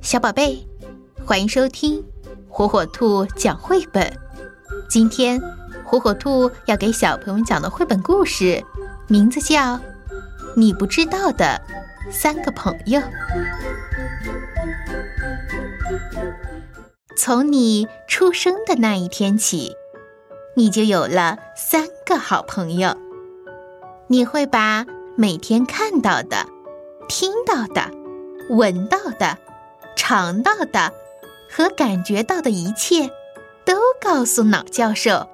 小宝贝，欢迎收听火火兔讲绘本。今天，火火兔要给小朋友们讲的绘本故事，名字叫《你不知道的三个朋友》。从你出生的那一天起，你就有了三个好朋友。你会把每天看到的、听到的、闻到的。尝到的和感觉到的一切，都告诉脑教授。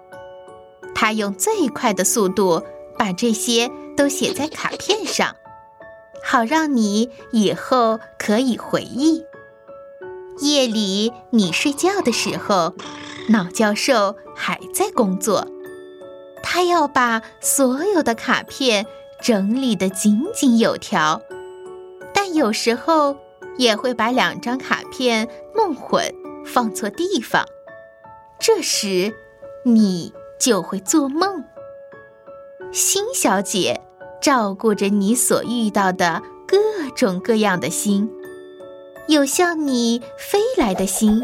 他用最快的速度把这些都写在卡片上，好让你以后可以回忆。夜里你睡觉的时候，脑教授还在工作，他要把所有的卡片整理得井井有条。但有时候。也会把两张卡片弄混，放错地方。这时，你就会做梦。星小姐照顾着你所遇到的各种各样的星，有向你飞来的星，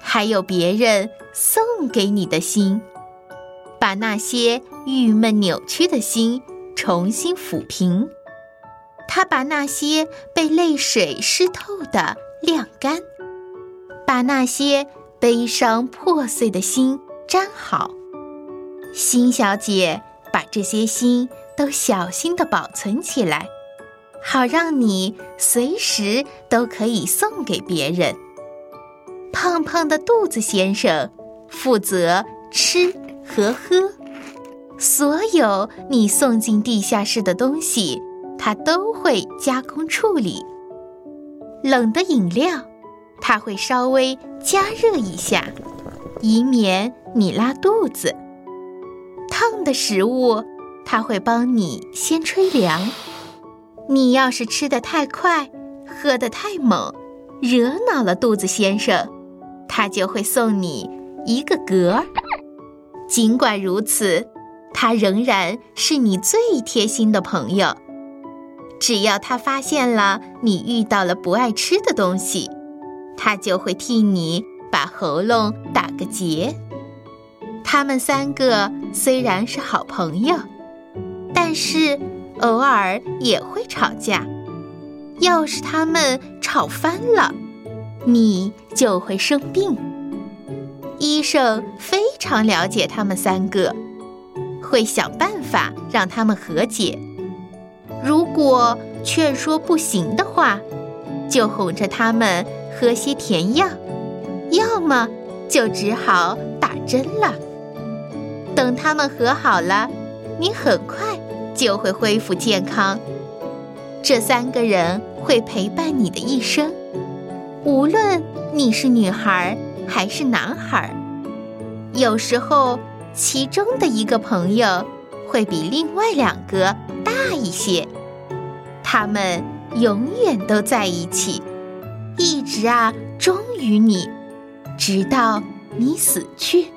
还有别人送给你的心，把那些郁闷扭曲的心重新抚平。他把那些被泪水湿透的晾干，把那些悲伤破碎的心粘好。心小姐把这些心都小心的保存起来，好让你随时都可以送给别人。胖胖的肚子先生负责吃和喝，所有你送进地下室的东西。它都会加工处理。冷的饮料，它会稍微加热一下，以免你拉肚子。烫的食物，它会帮你先吹凉。你要是吃的太快，喝的太猛，惹恼了肚子先生，他就会送你一个嗝儿。尽管如此，他仍然是你最贴心的朋友。只要他发现了你遇到了不爱吃的东西，他就会替你把喉咙打个结。他们三个虽然是好朋友，但是偶尔也会吵架。要是他们吵翻了，你就会生病。医生非常了解他们三个，会想办法让他们和解。如果劝说不行的话，就哄着他们喝些甜药，要么就只好打针了。等他们和好了，你很快就会恢复健康。这三个人会陪伴你的一生，无论你是女孩还是男孩。有时候，其中的一个朋友会比另外两个大一些。他们永远都在一起，一直啊忠于你，直到你死去。